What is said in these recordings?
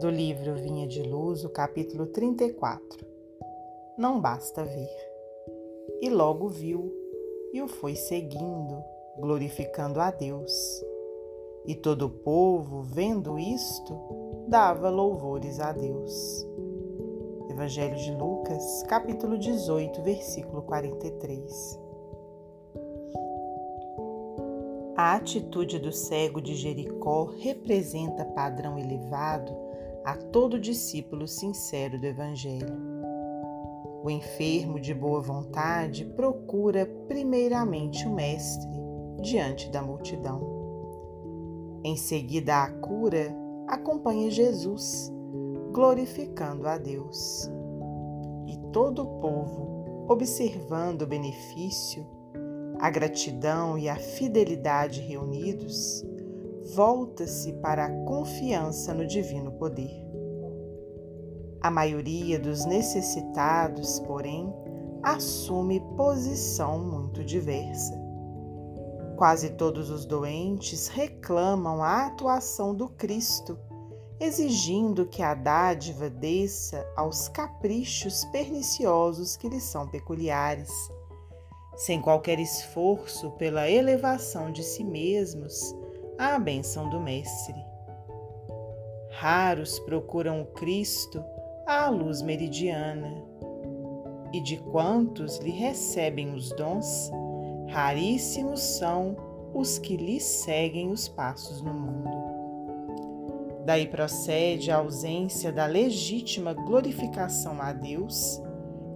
do livro Vinha de Luz, o capítulo 34. Não basta ver. E logo viu, e o foi seguindo, glorificando a Deus. E todo o povo, vendo isto, dava louvores a Deus. Evangelho de Lucas, capítulo 18, versículo 43. A atitude do cego de Jericó representa padrão elevado a todo discípulo sincero do Evangelho. O enfermo de boa vontade procura primeiramente o Mestre diante da multidão. Em seguida à cura, acompanha Jesus, glorificando a Deus. E todo o povo, observando o benefício, a gratidão e a fidelidade reunidos, volta-se para a confiança no divino poder. A maioria dos necessitados, porém, assume posição muito diversa. Quase todos os doentes reclamam a atuação do Cristo, exigindo que a dádiva desça aos caprichos perniciosos que lhes são peculiares sem qualquer esforço pela elevação de si mesmos à bênção do Mestre. Raros procuram o Cristo à luz meridiana, e de quantos lhe recebem os dons, raríssimos são os que lhe seguem os passos no mundo. Daí procede a ausência da legítima glorificação a Deus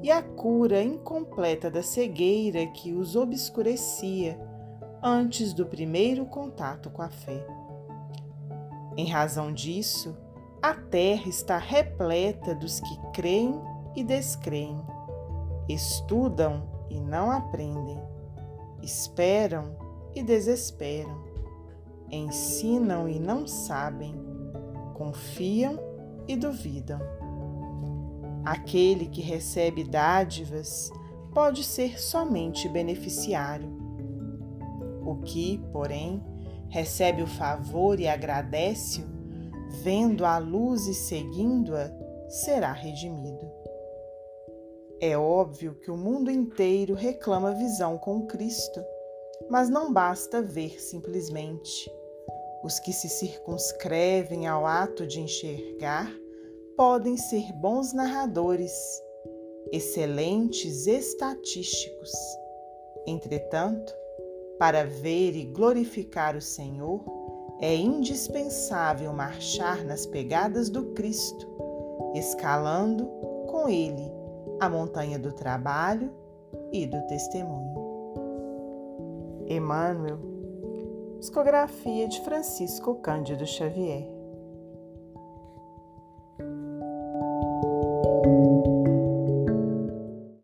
e a cura incompleta da cegueira que os obscurecia antes do primeiro contato com a fé. Em razão disso, a terra está repleta dos que creem e descreem, estudam e não aprendem, esperam e desesperam, ensinam e não sabem, confiam e duvidam. Aquele que recebe dádivas pode ser somente beneficiário. O que, porém, recebe o favor e agradece-o, vendo a luz e seguindo-a, será redimido. É óbvio que o mundo inteiro reclama visão com Cristo, mas não basta ver simplesmente. Os que se circunscrevem ao ato de enxergar podem ser bons narradores, excelentes estatísticos. Entretanto, para ver e glorificar o Senhor, é indispensável marchar nas pegadas do Cristo, escalando com Ele a montanha do trabalho e do testemunho. Emmanuel, psicografia de Francisco Cândido Xavier.